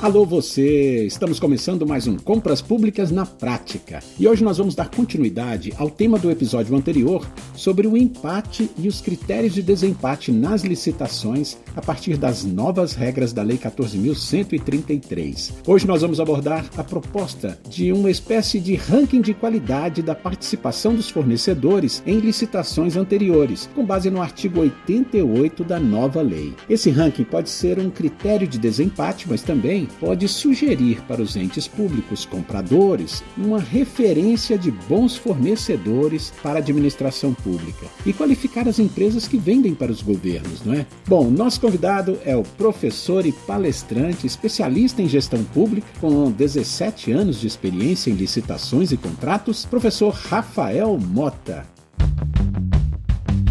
Alô você! Estamos começando mais um Compras Públicas na Prática. E hoje nós vamos dar continuidade ao tema do episódio anterior sobre o empate e os critérios de desempate nas licitações a partir das novas regras da Lei 14.133. Hoje nós vamos abordar a proposta de uma espécie de ranking de qualidade da participação dos fornecedores em licitações anteriores, com base no artigo 88 da nova lei. Esse ranking pode ser um critério de desempate, mas também pode sugerir para os entes públicos compradores uma referência de bons fornecedores para a administração pública e qualificar as empresas que vendem para os governos, não é? Bom, nosso convidado é o professor e palestrante, especialista em gestão pública, com 17 anos de experiência em licitações e contratos, professor Rafael Mota.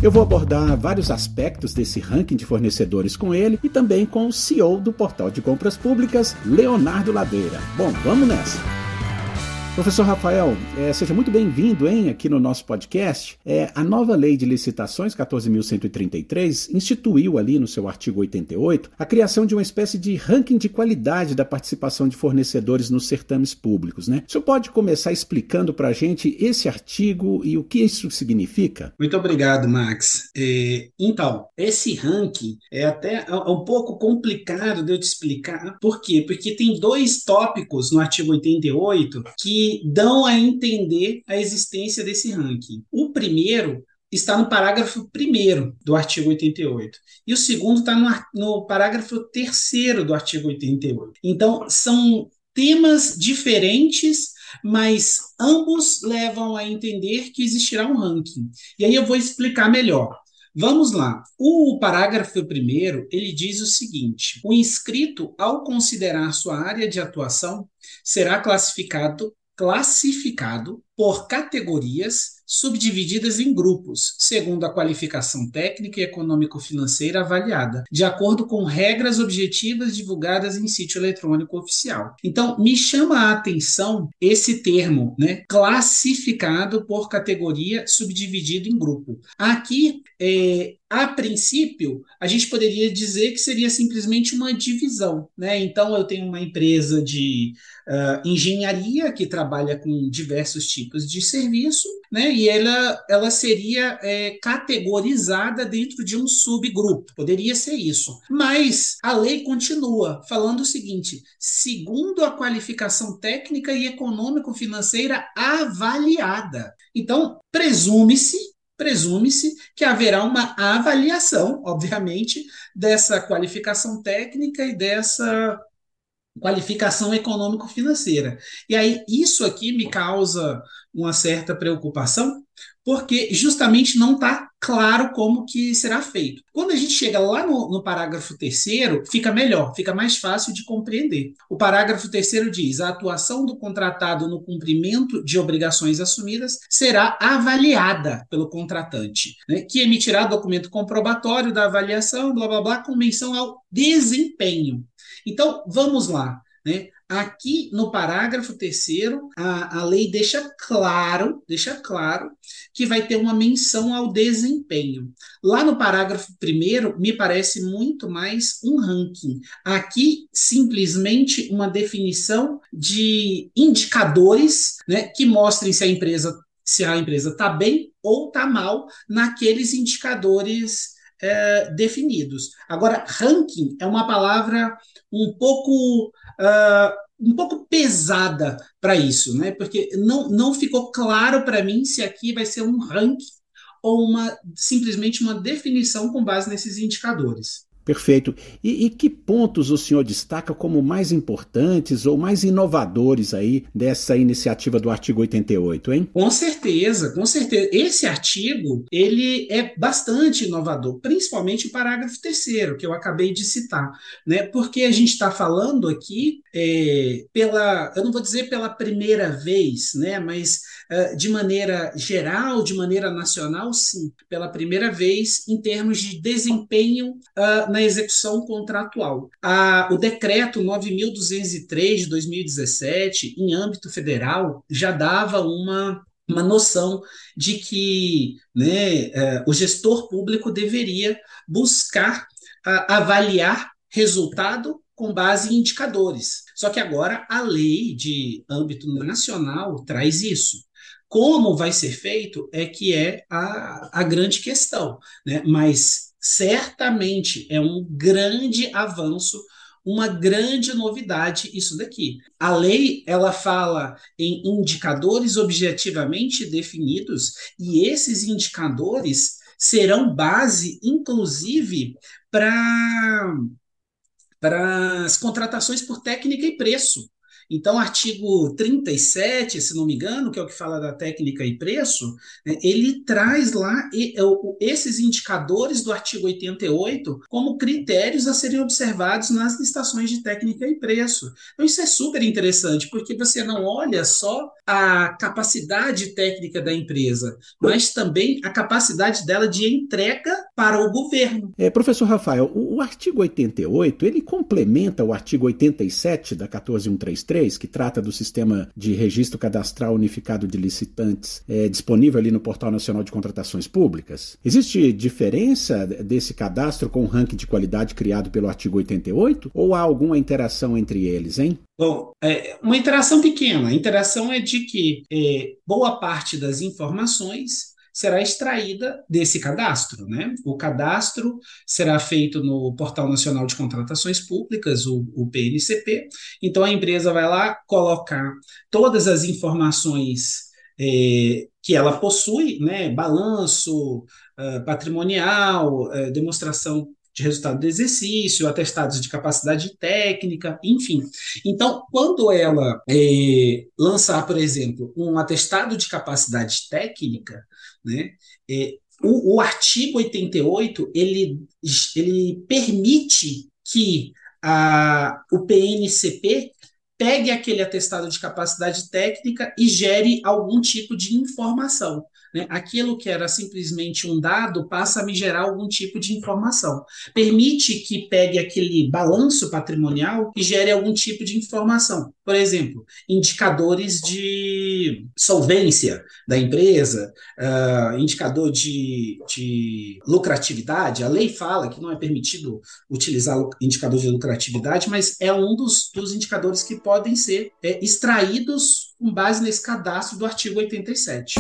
Eu vou abordar vários aspectos desse ranking de fornecedores com ele e também com o CEO do portal de compras públicas, Leonardo Ladeira. Bom, vamos nessa! Professor Rafael, é, seja muito bem-vindo aqui no nosso podcast. É, a nova lei de licitações, 14.133, instituiu ali no seu artigo 88 a criação de uma espécie de ranking de qualidade da participação de fornecedores nos certames públicos. Né? O senhor pode começar explicando para a gente esse artigo e o que isso significa? Muito obrigado, Max. É, então, esse ranking é até um pouco complicado de eu te explicar. Por quê? Porque tem dois tópicos no artigo 88 que dão a entender a existência desse ranking. O primeiro está no parágrafo 1 do artigo 88. E o segundo está no, no parágrafo 3 do artigo 88. Então, são temas diferentes, mas ambos levam a entender que existirá um ranking. E aí eu vou explicar melhor. Vamos lá. O parágrafo primeiro, ele diz o seguinte: o inscrito, ao considerar sua área de atuação, será classificado classificado por categorias subdivididas em grupos, segundo a qualificação técnica e econômico-financeira avaliada, de acordo com regras objetivas divulgadas em sítio eletrônico oficial. Então, me chama a atenção esse termo, né? Classificado por categoria, subdividido em grupo. Aqui, é, a princípio, a gente poderia dizer que seria simplesmente uma divisão, né? Então, eu tenho uma empresa de uh, engenharia que trabalha com diversos tipos de serviço, né? E ela, ela seria é, categorizada dentro de um subgrupo. Poderia ser isso. Mas a lei continua falando o seguinte: segundo a qualificação técnica e econômico-financeira avaliada. Então, presume-se presume-se que haverá uma avaliação, obviamente, dessa qualificação técnica e dessa qualificação econômico-financeira. E aí, isso aqui me causa uma certa preocupação, porque justamente não está claro como que será feito. Quando a gente chega lá no, no, parágrafo terceiro, fica melhor, fica mais fácil de compreender. O parágrafo terceiro diz: a atuação do contratado no cumprimento de obrigações assumidas será avaliada pelo contratante, né, que emitirá documento comprobatório da avaliação, blá blá blá, com menção ao desempenho. Então, vamos lá. Né? Aqui no parágrafo terceiro, a, a lei deixa claro, deixa claro que vai ter uma menção ao desempenho. Lá no parágrafo primeiro, me parece muito mais um ranking. Aqui, simplesmente uma definição de indicadores né, que mostrem se a empresa se a empresa está bem ou está mal naqueles indicadores é, definidos. Agora, ranking é uma palavra um pouco. Uh, um pouco pesada para isso, né? Porque não, não ficou claro para mim se aqui vai ser um ranking ou uma simplesmente uma definição com base nesses indicadores. Perfeito. E, e, que pontos o senhor destaca como mais importantes ou mais inovadores aí dessa iniciativa do artigo 88, hein? Com certeza, com certeza. Esse artigo, ele é bastante inovador, principalmente o parágrafo terceiro, que eu acabei de citar, né? Porque a gente está falando aqui é, pela, eu não vou dizer pela primeira vez, né? Mas uh, de maneira geral, de maneira nacional, sim, pela primeira vez em termos de desempenho uh, na execução contratual. A, o decreto 9.203 de 2017, em âmbito federal, já dava uma uma noção de que né, é, o gestor público deveria buscar avaliar resultado com base em indicadores. Só que agora a lei de âmbito nacional traz isso. Como vai ser feito é que é a, a grande questão, né? mas certamente é um grande avanço uma grande novidade isso daqui. A lei, ela fala em indicadores objetivamente definidos e esses indicadores serão base, inclusive, para para as contratações por técnica e preço. Então, artigo 37, se não me engano, que é o que fala da técnica e preço, né, ele traz lá esses indicadores do artigo 88 como critérios a serem observados nas licitações de técnica e preço. Então, isso é super interessante, porque você não olha só a capacidade técnica da empresa, mas também a capacidade dela de entrega para o governo. É, professor Rafael, o, o artigo 88, ele complementa o artigo 87 da 14133, que trata do sistema de registro cadastral unificado de licitantes, é, disponível ali no Portal Nacional de Contratações Públicas. Existe diferença desse cadastro com o ranking de qualidade criado pelo artigo 88? Ou há alguma interação entre eles, hein? Bom, é uma interação pequena. A interação é de que é, boa parte das informações será extraída desse cadastro. Né? O cadastro será feito no Portal Nacional de Contratações Públicas, o, o PNCP. Então a empresa vai lá colocar todas as informações é, que ela possui, né? balanço uh, patrimonial, uh, demonstração de resultado do exercício, atestados de capacidade técnica, enfim. Então, quando ela é, lançar, por exemplo, um atestado de capacidade técnica, né, é, o, o, artigo 88 ele, ele permite que a, o PNCP pegue aquele atestado de capacidade técnica e gere algum tipo de informação. Né? Aquilo que era simplesmente um dado passa a me gerar algum tipo de informação. Permite que pegue aquele balanço patrimonial e gere algum tipo de informação. Por exemplo, indicadores de solvência da empresa, uh, indicador de, de lucratividade. A lei fala que não é permitido utilizar indicador de lucratividade, mas é um dos, dos indicadores que podem ser é, extraídos com base nesse cadastro do artigo 87.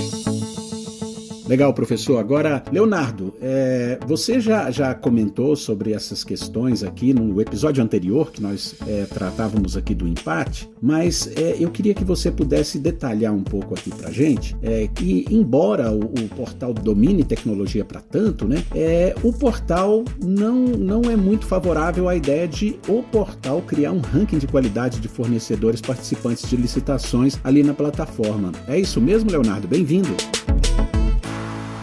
Legal, professor. Agora, Leonardo, é, você já, já comentou sobre essas questões aqui no episódio anterior, que nós é, tratávamos aqui do empate, mas é, eu queria que você pudesse detalhar um pouco aqui para gente é, que, embora o, o, portal domine tecnologia para tanto, né, é, o portal não, não é muito favorável à ideia de o portal criar um ranking de qualidade de fornecedores participantes de licitações ali na plataforma. É isso mesmo, Leonardo? Bem-vindo!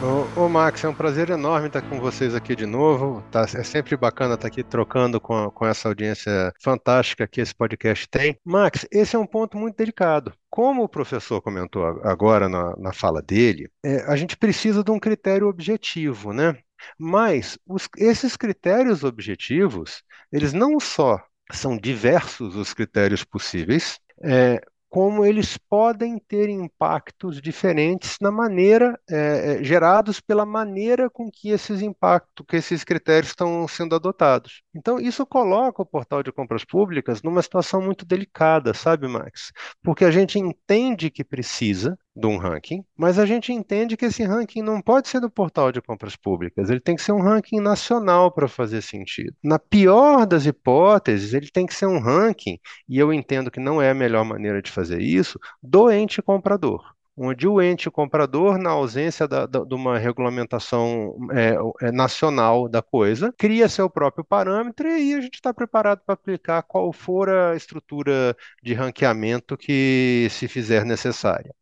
Ô, ô, Max, é um prazer enorme estar com vocês aqui de novo. Tá, é sempre bacana estar aqui trocando com, com essa audiência fantástica que esse podcast tem. Max, esse é um ponto muito delicado. Como o professor comentou agora na, na fala dele, é, a gente precisa de um critério objetivo, né? Mas os, esses critérios objetivos, eles não só são diversos os critérios possíveis, é, como eles podem ter impactos diferentes na maneira é, é, gerados pela maneira com que esses impactos, que esses critérios estão sendo adotados. Então isso coloca o portal de compras públicas numa situação muito delicada, sabe, Max? Porque a gente entende que precisa de um ranking, mas a gente entende que esse ranking não pode ser do portal de compras públicas, ele tem que ser um ranking nacional para fazer sentido. Na pior das hipóteses, ele tem que ser um ranking, e eu entendo que não é a melhor maneira de fazer isso, do ente comprador onde o ente comprador, na ausência da, da, de uma regulamentação é, é, nacional da coisa, cria seu próprio parâmetro e aí a gente está preparado para aplicar qual for a estrutura de ranqueamento que se fizer necessária.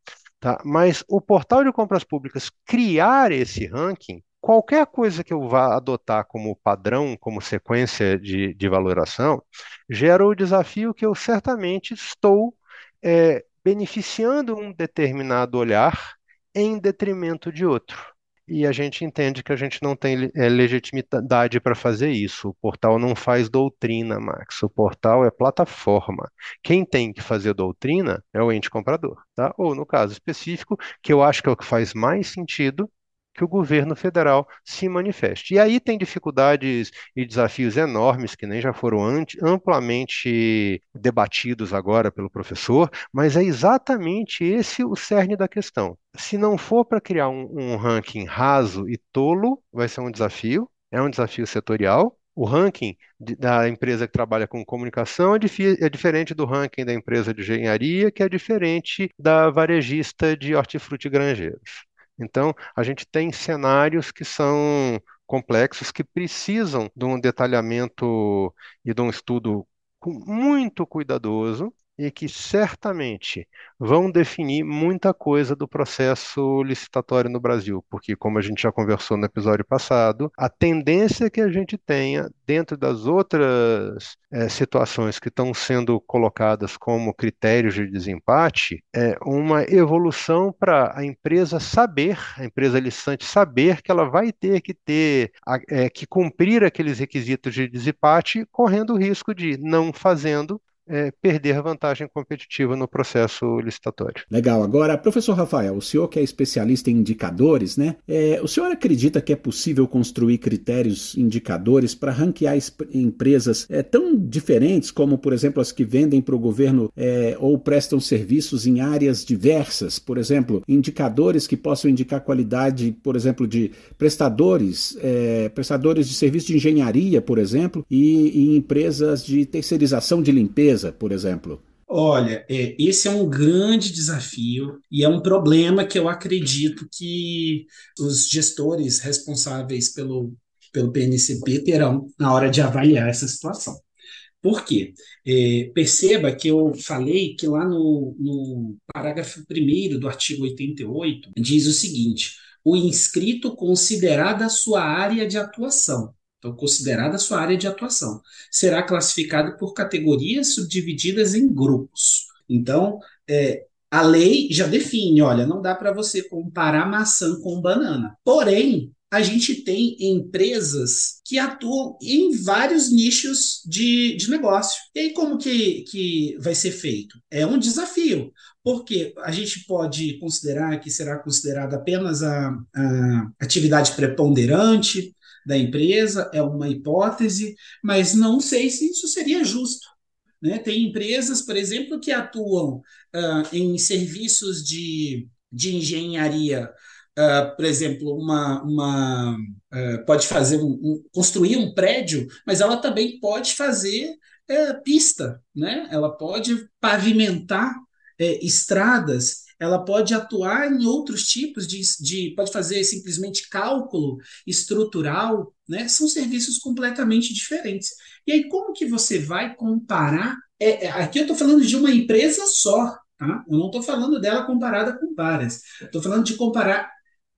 Tá? Mas o portal de compras públicas criar esse ranking, qualquer coisa que eu vá adotar como padrão, como sequência de, de valoração, gera o desafio que eu certamente estou é, beneficiando um determinado olhar em detrimento de outro. E a gente entende que a gente não tem é, legitimidade para fazer isso. O portal não faz doutrina, Max. O portal é plataforma. Quem tem que fazer doutrina é o ente comprador, tá? Ou no caso específico, que eu acho que é o que faz mais sentido, que o governo federal se manifeste. E aí tem dificuldades e desafios enormes que nem já foram amplamente debatidos agora pelo professor, mas é exatamente esse o cerne da questão. Se não for para criar um, um ranking raso e tolo, vai ser um desafio, é um desafio setorial, o ranking da empresa que trabalha com comunicação é, é, diferente do ranking da empresa de engenharia, que é diferente da varejista de hortifruti granjeiros. Então, a gente tem cenários que são complexos, que precisam de um detalhamento e de um estudo muito cuidadoso e que certamente vão definir muita coisa do processo licitatório no Brasil, porque, como a gente já conversou no episódio passado, a tendência que a gente tenha dentro das outras é, situações que estão sendo colocadas como critérios de desempate é uma evolução para a empresa saber, a empresa licitante saber que ela vai ter que ter é, que cumprir aqueles requisitos de desempate, correndo o risco de não fazendo é, perder vantagem competitiva no processo licitatório. Legal. Agora, professor Rafael, o senhor que é especialista em indicadores, né? É, o senhor acredita que é possível construir critérios, indicadores para ranquear empresas é, tão diferentes como, por exemplo, as que vendem para o governo é, ou prestam serviços em áreas diversas? Por exemplo, indicadores que possam indicar qualidade, por exemplo, de prestadores, é, prestadores de serviço de engenharia, por exemplo, e, e empresas de terceirização de limpeza por exemplo? Olha, é, esse é um grande desafio e é um problema que eu acredito que os gestores responsáveis pelo, pelo PNCP terão na hora de avaliar essa situação. Por quê? É, perceba que eu falei que lá no, no parágrafo 1 do artigo 88 diz o seguinte: o inscrito considerada sua área de atuação então considerada a sua área de atuação. Será classificado por categorias subdivididas em grupos. Então, é, a lei já define, olha, não dá para você comparar maçã com banana. Porém, a gente tem empresas que atuam em vários nichos de, de negócio. E aí, como que, que vai ser feito? É um desafio, porque a gente pode considerar que será considerada apenas a, a atividade preponderante, da empresa, é uma hipótese, mas não sei se isso seria justo. Né? Tem empresas, por exemplo, que atuam uh, em serviços de, de engenharia, uh, por exemplo, uma, uma uh, pode fazer um, um, construir um prédio, mas ela também pode fazer pista, né? ela pode pavimentar estradas ela pode atuar em outros tipos de, de pode fazer simplesmente cálculo estrutural, né? São serviços completamente diferentes. E aí, como que você vai comparar? É, é, aqui eu estou falando de uma empresa só, tá? Eu não estou falando dela comparada com várias. Estou falando de comparar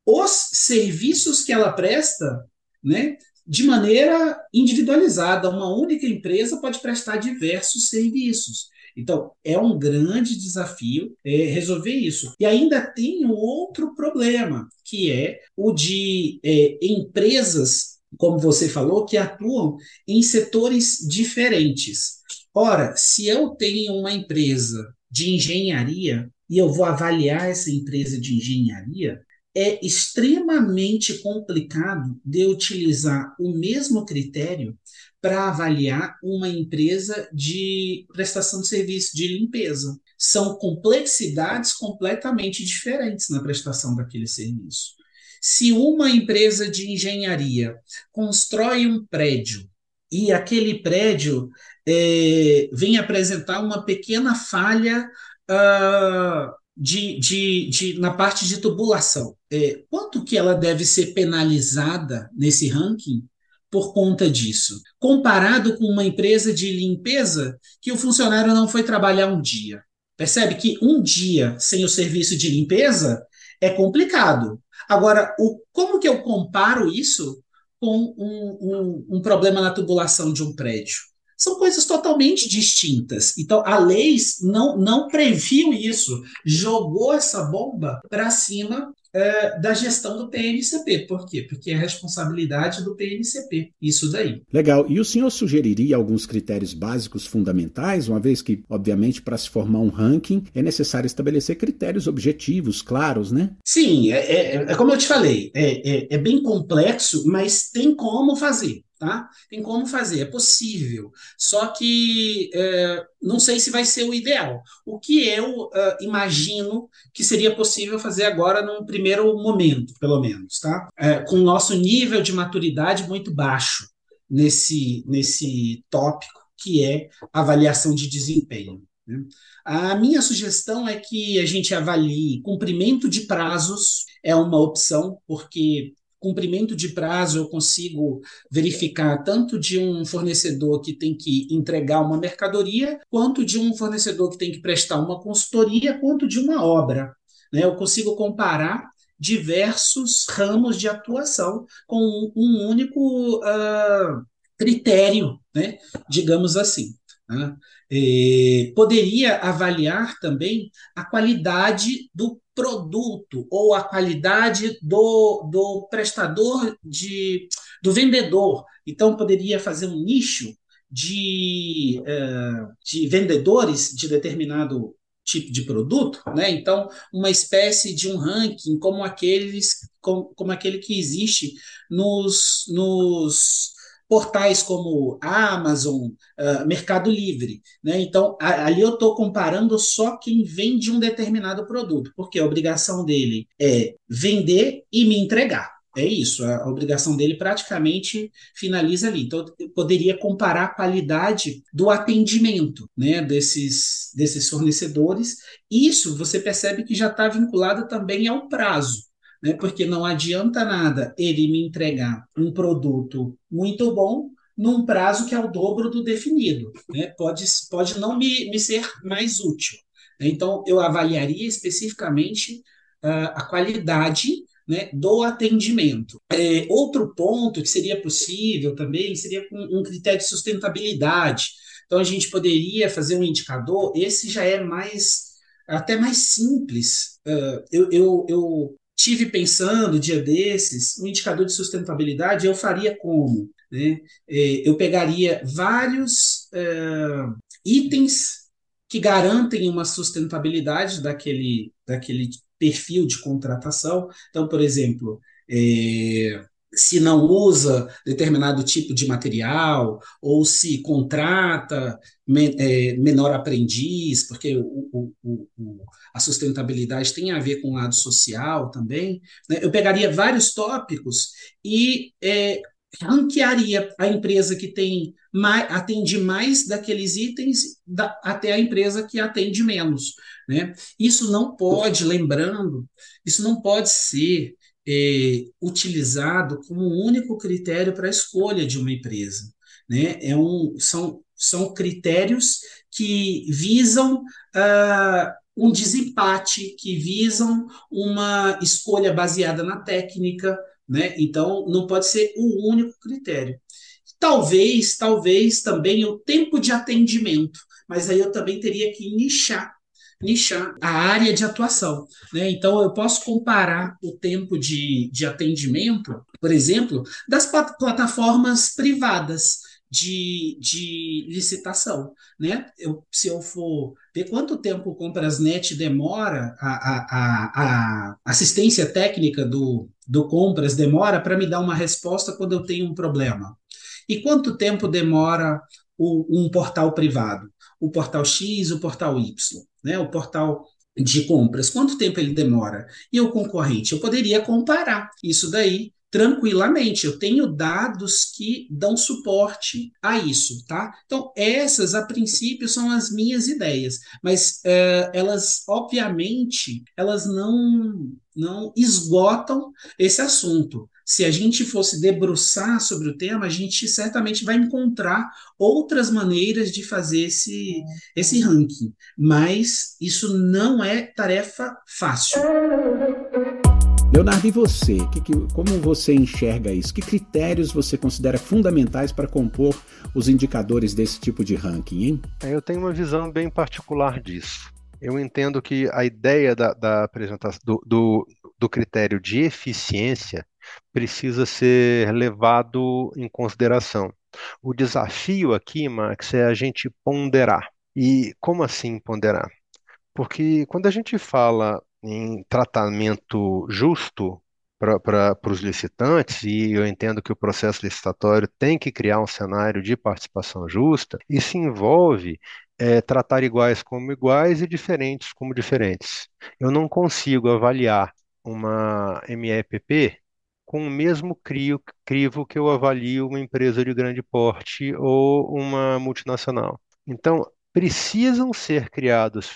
os serviços que ela presta, né? De maneira individualizada. Uma única empresa pode prestar diversos serviços. Então, é um grande desafio é, resolver isso. E ainda tem outro problema, que é o de é, empresas, como você falou, que atuam em setores diferentes. Ora, se eu tenho uma empresa de engenharia e eu vou avaliar essa empresa de engenharia, é extremamente complicado de utilizar o mesmo critério para avaliar uma empresa de prestação de serviço de limpeza. São complexidades completamente diferentes na prestação daquele serviço. Se uma empresa de engenharia constrói um prédio e aquele prédio é, vem apresentar uma pequena falha uh, de, de, de, na parte de tubulação, é, quanto que ela deve ser penalizada nesse ranking por conta disso, comparado com uma empresa de limpeza que o funcionário não foi trabalhar um dia. Percebe que um dia sem o serviço de limpeza é complicado. Agora, o, como que eu comparo isso com um, um, um problema na tubulação de um prédio? São coisas totalmente distintas. Então, a lei não, não previu isso, jogou essa bomba para cima é, da gestão do PNCP. Por quê? Porque é responsabilidade do PNCP, isso daí. Legal. E o senhor sugeriria alguns critérios básicos fundamentais, uma vez que, obviamente, para se formar um ranking é necessário estabelecer critérios objetivos, claros, né? Sim, é, é, é como eu te falei, é, é, é bem complexo, mas tem como fazer. Tá? Tem como fazer, é possível. Só que é, não sei se vai ser o ideal. O que eu uh, imagino que seria possível fazer agora num primeiro momento, pelo menos, tá? É, com o nosso nível de maturidade muito baixo nesse, nesse tópico, que é avaliação de desempenho. Né? A minha sugestão é que a gente avalie cumprimento de prazos, é uma opção, porque cumprimento de prazo eu consigo verificar tanto de um fornecedor que tem que entregar uma mercadoria, quanto de um fornecedor que tem que prestar uma consultoria, quanto de uma obra. Né? Eu consigo comparar diversos ramos de atuação com um único uh, critério, né? digamos assim. Né? poderia avaliar também a qualidade do produto ou a qualidade do, do prestador de do vendedor. Então poderia fazer um nicho de, uh, de vendedores de determinado tipo de produto, né? Então, uma espécie de um ranking como aqueles como, como aquele que existe nos, nos portais como Amazon, uh, Mercado Livre. Né? Então, a, ali eu estou comparando só quem vende um determinado produto, porque a obrigação dele é vender e me entregar. É isso, a obrigação dele praticamente finaliza ali. Então, eu poderia comparar a qualidade do atendimento né, desses, desses fornecedores. Isso você percebe que já está vinculado também ao prazo né? Porque não adianta nada ele me entregar um produto muito bom num prazo que é o dobro do definido, né? Pode, pode não me, me ser mais útil. Então, eu avaliaria especificamente uh, a qualidade né, do atendimento. É, outro ponto que seria possível também seria com um critério de sustentabilidade. Então, a gente poderia fazer um indicador, esse já é mais até mais simples. Uh, eu, eu, eu tive pensando dia desses, um indicador de sustentabilidade eu faria como? Né? É, eu pegaria vários é, itens que garantem uma sustentabilidade daquele, daquele perfil de contratação. Então, por exemplo, é, se não usa determinado tipo de material, ou se contrata é, menor aprendiz, porque o, o, o, a sustentabilidade tem a ver com o lado social também. Né? Eu pegaria vários tópicos e é, ranquearia a empresa que tem mais, atende mais daqueles itens da, até a empresa que atende menos. Né? Isso não pode, lembrando, isso não pode ser é, utilizado como um único critério para a escolha de uma empresa. Né? É um, são, são critérios que visam uh, um desempate, que visam uma escolha baseada na técnica, né? Então, não pode ser o único critério. Talvez, talvez também o tempo de atendimento, mas aí eu também teria que nichar nichar a área de atuação. Né? Então, eu posso comparar o tempo de, de atendimento, por exemplo, das plataformas privadas de, de licitação. Né? Eu, se eu for ver quanto tempo o Comprasnet demora, a, a, a, assistência técnica do, do Compras demora para me dar uma resposta quando eu tenho um problema. E quanto tempo demora o, um portal privado? O portal X, o portal Y né, o portal de compras, quanto tempo ele demora? E o concorrente? Eu poderia comparar isso daí tranquilamente. Eu tenho dados que dão suporte a isso, tá? Então, essas, a princípio, são as minhas ideias, mas é, elas, obviamente, elas não, não esgotam esse assunto se a gente fosse debruçar sobre o tema, a gente certamente vai encontrar outras maneiras de fazer esse, esse ranking. Mas isso não é tarefa fácil. Leonardo, e você? Que, que, como você enxerga isso? Que critérios você considera fundamentais para compor os indicadores desse tipo de ranking, hein? É, eu tenho uma visão bem particular disso. Eu entendo que a ideia da, da apresentação do, do, do critério de eficiência precisa ser levado em consideração. O desafio aqui, Max, é a gente ponderar. E como assim ponderar? Porque quando a gente fala em tratamento justo para os licitantes, e eu entendo que o processo licitatório tem que criar um cenário de participação justa, isso envolve é, tratar iguais como iguais e diferentes como diferentes. Eu não consigo avaliar uma MEPP com o mesmo crivo que eu avalio uma empresa de grande porte ou uma multinacional. Então, precisam ser criadas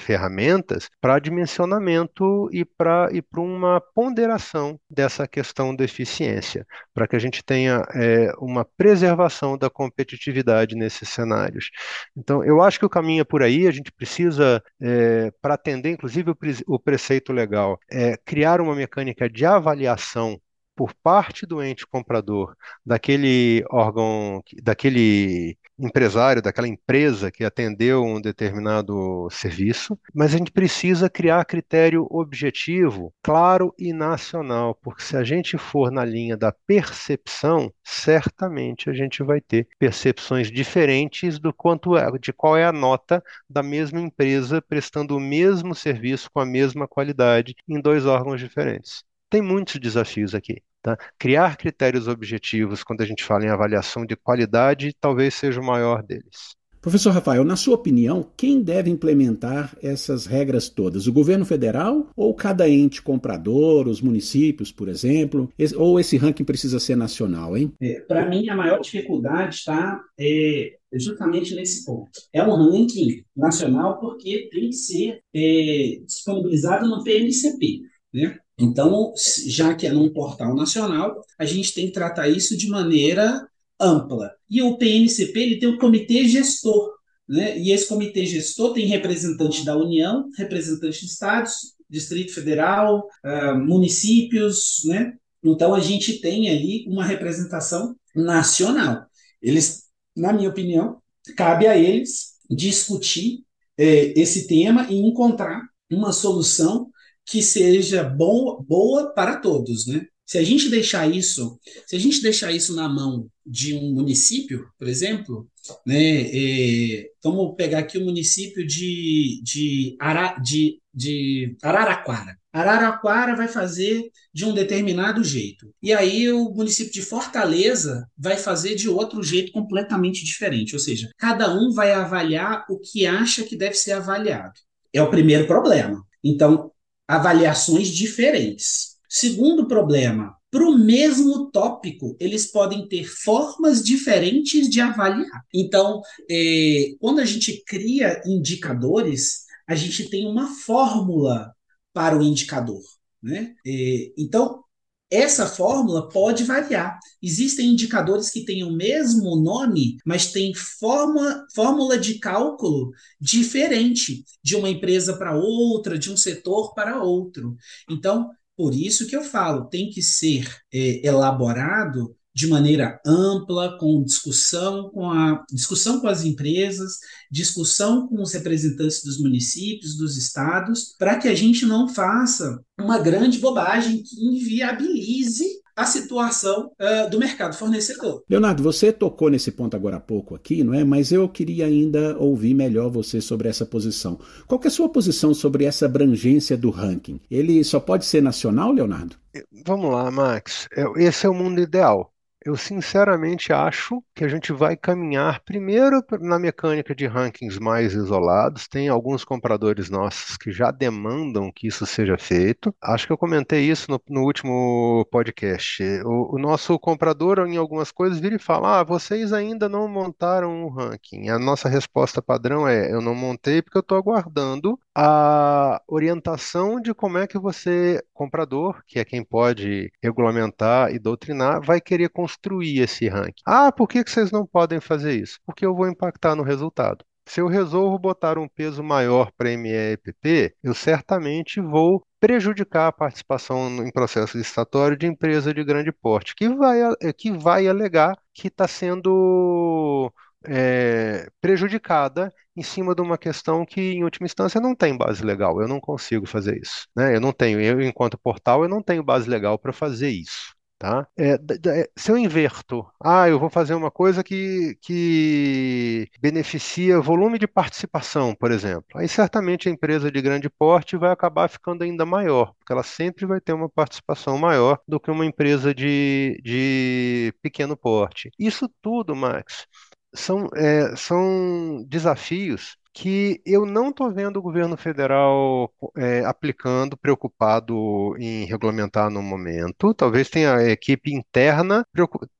ferramentas para dimensionamento e para e uma ponderação dessa questão da eficiência, para que a gente tenha é, uma preservação da competitividade nesses cenários. Então, eu acho que o caminho é por aí, a gente precisa, é, para atender inclusive o, o preceito legal, é, criar uma mecânica de avaliação por parte do ente comprador daquele órgão, daquele empresário, daquela empresa que atendeu um determinado serviço, mas a gente precisa criar critério objetivo, claro e nacional, porque se a gente for na linha da percepção, certamente a gente vai ter percepções diferentes do quanto é, de qual é a nota da mesma empresa prestando o mesmo serviço com a mesma qualidade em dois órgãos diferentes. Tem muitos desafios aqui. Tá? Criar critérios objetivos quando a gente fala em avaliação de qualidade talvez seja o maior deles. Professor Rafael, na sua opinião, quem deve implementar essas regras todas? O governo federal ou cada ente comprador, os municípios, por exemplo? Ou esse ranking precisa ser nacional, hein? É, Para mim, a maior dificuldade está é, justamente nesse ponto. É um ranking nacional porque tem que ser é, disponibilizado no PMCP. Né? Então, já que é num portal nacional, a gente tem que tratar isso de maneira ampla. E o PNCP ele tem o comitê gestor, né? E esse comitê gestor tem representante da União, representante de estados, Distrito Federal, uh, municípios, né? Então a gente tem ali uma representação nacional. Eles, na minha opinião, cabe a eles discutir eh, esse tema e encontrar uma solução que seja bom, boa para todos, né? Se a gente deixar isso, se a gente deixar isso na mão de um município, por exemplo, né, é, vamos pegar aqui o município de, de, Ara, de, de Araraquara. Araraquara vai fazer de um determinado jeito. E aí o município de Fortaleza vai fazer de outro jeito completamente diferente. Ou seja, cada um vai avaliar o que acha que deve ser avaliado. É o primeiro problema. Então, avaliações diferentes. Segundo problema, para o mesmo tópico, eles podem ter formas diferentes de avaliar. Então, é, quando a gente cria indicadores, a gente tem uma fórmula para o indicador. Né? É, então, essa fórmula pode variar. Existem indicadores que têm o mesmo nome, mas têm forma, fórmula de cálculo diferente de uma empresa para outra, de um setor para outro. Então, por isso que eu falo, tem que ser é, elaborado de maneira ampla, com discussão com a discussão com as empresas, discussão com os representantes dos municípios, dos estados, para que a gente não faça uma grande bobagem que inviabilize a situação uh, do mercado fornecedor. Leonardo, você tocou nesse ponto agora há pouco aqui, não é? Mas eu queria ainda ouvir melhor você sobre essa posição. Qual é a sua posição sobre essa abrangência do ranking? Ele só pode ser nacional, Leonardo? Vamos lá, Max. É, esse é o mundo ideal. Eu sinceramente acho que a gente vai caminhar primeiro na mecânica de rankings mais isolados. Tem alguns compradores nossos que já demandam que isso seja feito. Acho que eu comentei isso no, no último podcast. O, o, nosso comprador, em algumas coisas, vira e fala: Ah, vocês ainda não montaram um ranking. A nossa resposta padrão é: Eu não montei porque eu estou aguardando a orientação de como é que você, comprador, que é quem pode regulamentar e doutrinar, vai querer construir esse ranking. Ah, por que vocês não podem fazer isso? Porque eu vou impactar no resultado. Se eu resolvo botar um peso maior para MEPP, eu certamente vou prejudicar a participação em processo licitatório de empresa de grande porte, que vai, que vai alegar que está sendo é, prejudicada em cima de uma questão que, em última instância, não tem base legal. Eu não consigo fazer isso. Né? Eu não tenho, eu, enquanto portal, eu não tenho base legal para fazer isso. Tá? É, é, se eu inverto, ah, eu vou fazer uma coisa que, que beneficia volume de participação, por exemplo, aí certamente a empresa de grande porte vai acabar ficando ainda maior, porque ela sempre vai ter uma participação maior do que uma empresa de, de pequeno porte. Isso tudo, Max, são, é, são desafios que eu não estou vendo o governo federal é, aplicando, preocupado em regulamentar no momento. Talvez tenha a equipe interna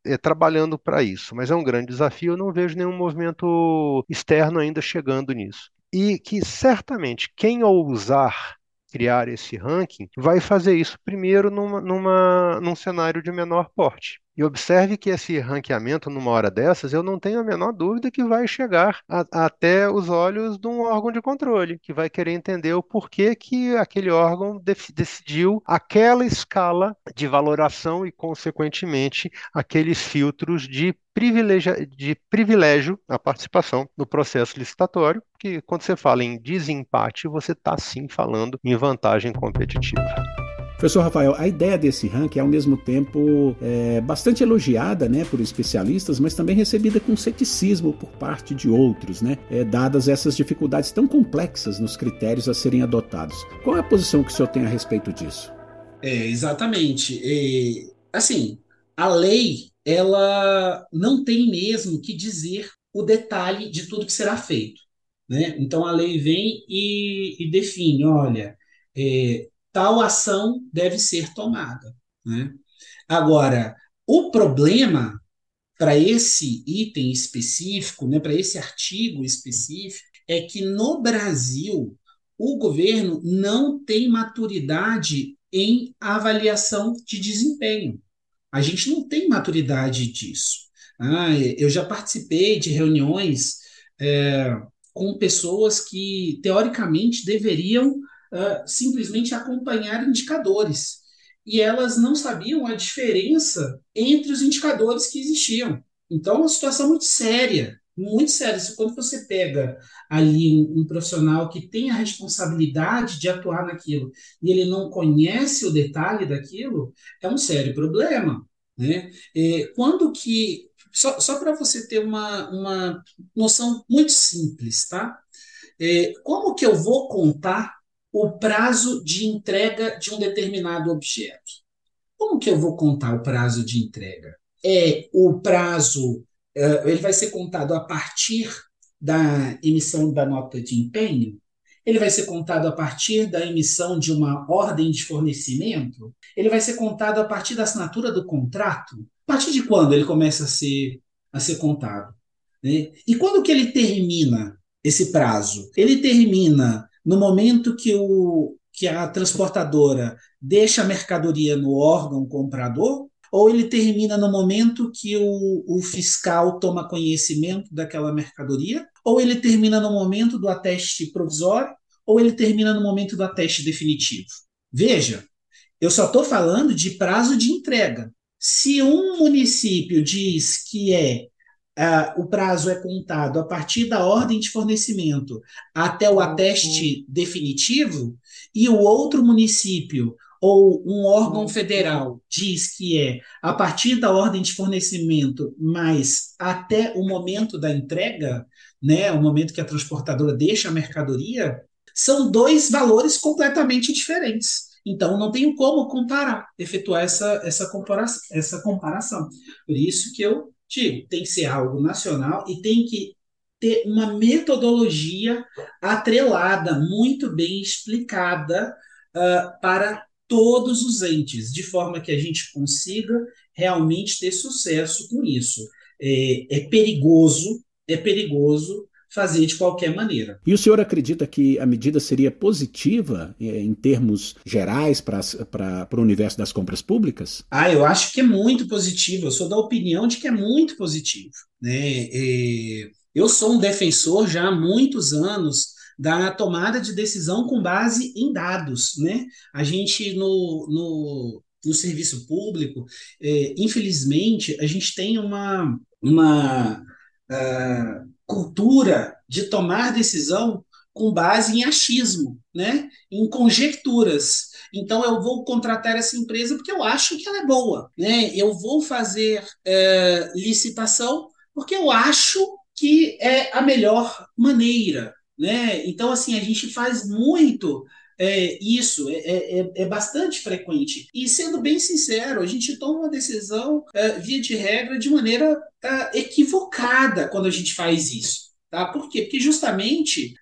é, trabalhando para isso, mas é um grande desafio. Eu não vejo nenhum movimento externo ainda chegando nisso. E que certamente quem ousar criar esse ranking vai fazer isso primeiro numa, numa, num cenário de menor porte. E observe que esse ranqueamento, numa hora dessas, eu não tenho a menor dúvida que vai chegar a, até os olhos de um órgão de controle, que vai querer entender o porquê que aquele órgão decidiu aquela escala de valoração e, consequentemente, aqueles filtros de privilégio, de privilégio à participação no processo licitatório, que quando você fala em desempate, você está sim falando em vantagem competitiva. Professor Rafael, a ideia desse ranking é ao mesmo tempo é, bastante elogiada né, por especialistas, mas também recebida com ceticismo por parte de outros, né, é, dadas essas dificuldades tão complexas nos critérios a serem adotados. Qual é a posição que o senhor tem a respeito disso? É, exatamente. É, assim, a lei ela não tem mesmo que dizer o detalhe de tudo que será feito. Né? Então a lei vem e, e define, olha, é, tal ação deve ser tomada. Né? Agora, o problema para esse item específico, né, para esse artigo específico, é que no Brasil o governo não tem maturidade em avaliação de desempenho. A gente não tem maturidade disso. Ah, eu já participei de reuniões é, com pessoas que, teoricamente, deveriam simplesmente acompanhar indicadores. E elas não sabiam a diferença entre os indicadores que existiam. Então, é uma situação muito séria, muito séria. Quando você pega ali um, um, profissional que tem a responsabilidade de atuar naquilo e ele não conhece o detalhe daquilo, é um sério problema. Né? É, quando que. Só, só para você ter uma, uma noção muito simples, tá? É, como que eu vou contar o prazo de entrega de um determinado objeto. Como que eu vou contar o prazo de entrega? É o prazo, uh, ele vai ser contado a partir da emissão da nota de empenho? Ele vai ser contado a partir da emissão de uma ordem de fornecimento? Ele vai ser contado a partir da assinatura do contrato? A partir de quando ele começa a ser, a ser contado? Né? E quando que ele termina esse prazo? Ele termina no momento que, o, que a transportadora deixa a mercadoria no órgão comprador, ou ele termina no momento que o, o fiscal toma conhecimento daquela mercadoria, ou ele termina no momento do ateste provisório, ou ele termina no momento do ateste definitivo. Veja, eu só estou falando de prazo de entrega. Se um município diz que é uh, o prazo é contado a partir da ordem de fornecimento até o ateste definitivo, e o outro município ou um órgão federal diz que é a partir da ordem de fornecimento, mas até o momento da entrega, né, o momento que a transportadora deixa a mercadoria, são dois valores completamente diferentes. Então, não tenho como comparar, efetuar essa, essa, comparação, essa comparação. Por isso que eu Digo, tem que ser algo nacional e tem que ter uma metodologia atrelada, muito bem explicada uh, para todos os entes, de forma que a gente consiga realmente ter sucesso com isso. É, é perigoso, é perigoso fazer de qualquer maneira. E o senhor acredita que a medida seria positiva eh, em termos gerais para o universo das compras públicas? Ah, eu acho que é muito positivo. Eu sou da opinião de que é muito positivo. Né? Eu sou um defensor já há muitos anos da tomada de decisão com base em dados. Né? A gente, no, no, no serviço público, é, infelizmente, a gente tem uma, uma uh, cultura de tomar decisão com base em achismo, né? em conjecturas. Então, eu vou contratar essa empresa porque eu acho que ela é boa. Né? Eu vou fazer uh, licitação porque eu acho que é a melhor maneira. Né? Então, assim, a gente faz muito é, isso, é, é, é, é, bastante frequente. E sendo bem sincero, a gente toma uma decisão, é, via de regra, de maneira é, equivocada quando a gente faz isso. Tá? Por quê? Porque justamente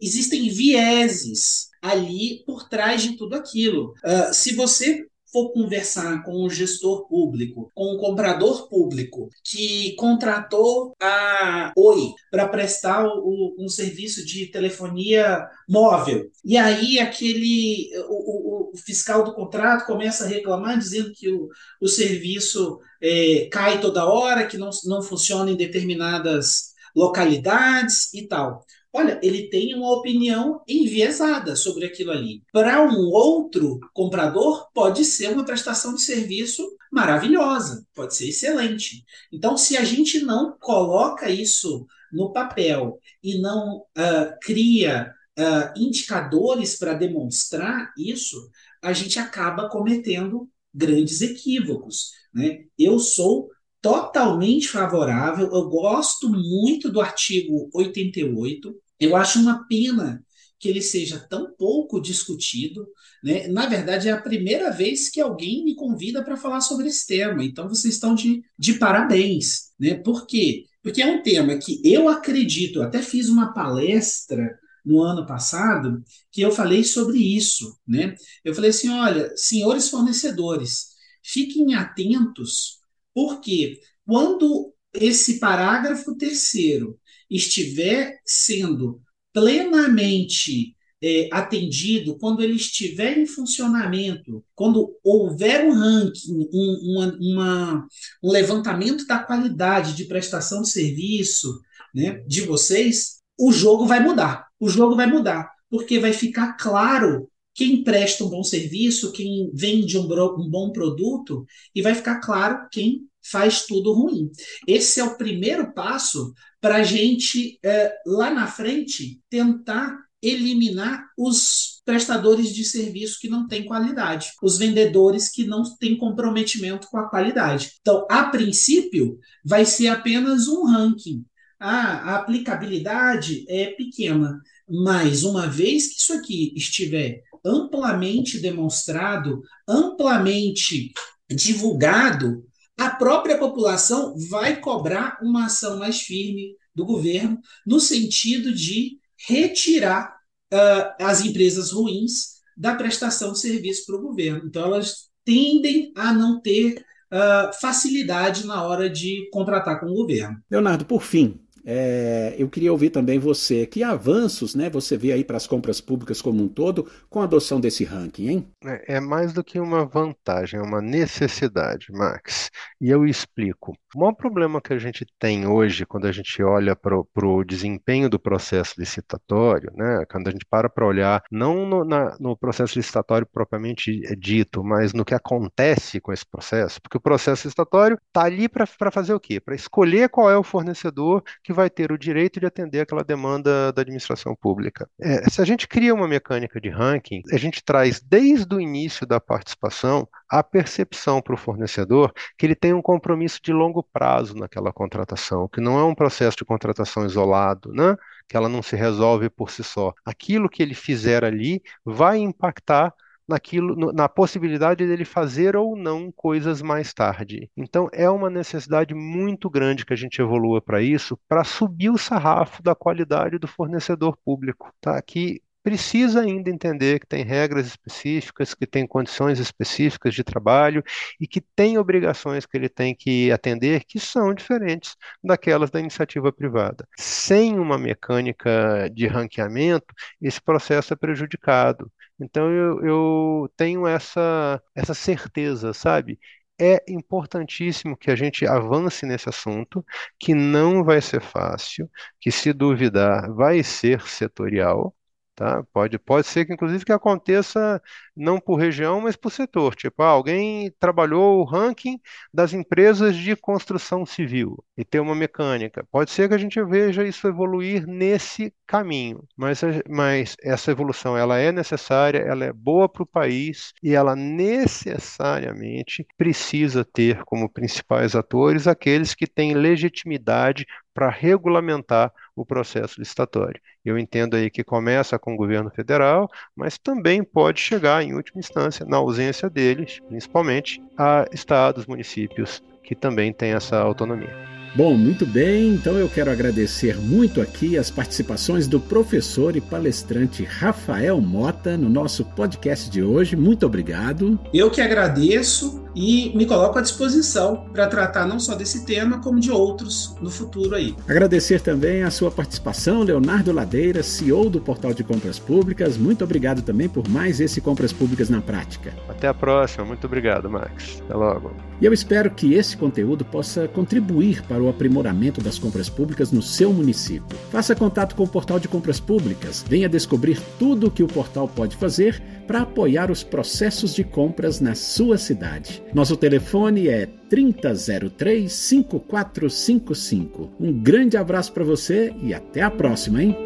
existem vieses ali por trás de tudo aquilo. Uh, se você for conversar com um gestor público, com um comprador público que contratou a Oi para prestar o, um serviço de telefonia móvel, e aí aquele o, o, fiscal do contrato começa a reclamar dizendo que o, o serviço é, cai toda hora, que não, não funciona em determinadas localidades e tal. Olha, ele tem uma opinião enviesada sobre aquilo ali. Para um outro comprador, pode ser uma prestação de serviço maravilhosa, pode ser excelente. Então, se a gente não coloca isso no papel e não uh, cria uh, indicadores para demonstrar isso, a gente acaba cometendo grandes equívocos. Né? Eu sou totalmente favorável. Eu gosto muito do artigo 88. Eu acho uma pena que ele seja tão pouco discutido. Né? Na verdade, é a primeira vez que alguém me convida para falar sobre esse tema. Então, vocês estão de, de parabéns. Né? Por quê? Porque é um tema que eu acredito, eu até fiz uma palestra no ano passado que eu falei sobre isso. Né? Eu falei assim: olha, senhores fornecedores, fiquem atentos porque quando esse parágrafo terceiro estiver sendo plenamente é, atendido, quando ele estiver em funcionamento, quando houver um ranking, um, uma, uma, um levantamento da qualidade de prestação de serviço né, de vocês, o jogo vai mudar. O jogo vai mudar, porque vai ficar claro quem presta um bom serviço, quem vende um, um bom produto, e vai ficar claro quem faz tudo ruim. Esse é o primeiro passo para a gente, é, lá na frente, tentar eliminar os prestadores de serviço que não têm qualidade, os vendedores que não têm comprometimento com a qualidade. Então, a princípio, vai ser apenas um ranking. Ah, a aplicabilidade é pequena, mas uma vez que isso aqui estiver amplamente demonstrado, amplamente divulgado, a própria população vai cobrar uma ação mais firme do governo no sentido de retirar uh, as empresas ruins da prestação de serviço para o governo. Então, elas tendem a não ter uh, facilidade na hora de contratar com o governo. Leonardo, por fim, é, eu queria ouvir também você. Que avanços né, você vê aí para as compras públicas como um todo com a adoção desse ranking, hein? É, é mais do que uma vantagem, é uma necessidade, Max. E eu explico. O maior problema que a gente tem hoje, quando a gente olha para o desempenho do processo licitatório, né, quando a gente para para olhar, não no, na, no processo licitatório propriamente dito, mas no que acontece com esse processo, porque o processo licitatório está ali para fazer o quê? Para escolher qual é o fornecedor que que vai ter o direito de atender aquela demanda da administração pública. É, se a gente cria uma mecânica de ranking, a gente traz desde o início da participação a percepção para o fornecedor que ele tem um compromisso de longo prazo naquela contratação, que não é um processo de contratação isolado, né? que ela não se resolve por si só. Aquilo que ele fizer ali vai impactar naquilo, na possibilidade dele fazer ou não coisas mais tarde. Então é uma necessidade muito grande que a gente evolua para isso, para subir o sarrafo da qualidade do fornecedor público, tá? Que precisa ainda entender que tem regras específicas, que tem condições específicas de trabalho e que tem obrigações que ele tem que atender que são diferentes daquelas da iniciativa privada. Sem uma mecânica de ranqueamento, esse processo é prejudicado. Então eu, eu tenho essa, essa certeza, sabe? é importantíssimo que a gente avance nesse assunto, que não vai ser fácil, que se duvidar vai ser setorial, Tá? Pode, pode ser que, inclusive, que aconteça não por região, mas por setor. Tipo, ah, alguém trabalhou o ranking das empresas de construção civil e tem uma mecânica. Pode ser que a gente veja isso evoluir nesse caminho, mas, mas essa evolução ela é necessária, ela é boa para o país e ela necessariamente precisa ter como principais atores aqueles que têm legitimidade para regulamentar o processo licitatório. Eu entendo aí que começa com o governo federal, mas também pode chegar, em última instância, na ausência deles, principalmente, a estados, municípios que também têm essa autonomia. Bom, muito bem, então eu quero agradecer muito aqui as participações do professor e palestrante Rafael Mota no nosso podcast de hoje. Muito obrigado. Eu que agradeço e me coloco à disposição para tratar não só desse tema, como de outros no futuro aí. Agradecer também a sua participação, Leonardo Ladeira, CEO do Portal de Compras Públicas. Muito obrigado também por mais esse Compras Públicas na Prática. Até a próxima. Muito obrigado, Max. Até logo. E eu espero que esse conteúdo possa contribuir para o aprimoramento das compras públicas no seu município. Faça contato com o Portal de Compras Públicas. Venha descobrir tudo o que o portal pode fazer para apoiar os processos de compras na sua cidade. Nosso telefone é 3003 5455. Um grande abraço para você e até a próxima, hein?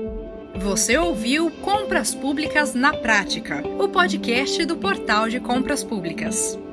Você ouviu Compras Públicas na Prática, o podcast do Portal de Compras Públicas.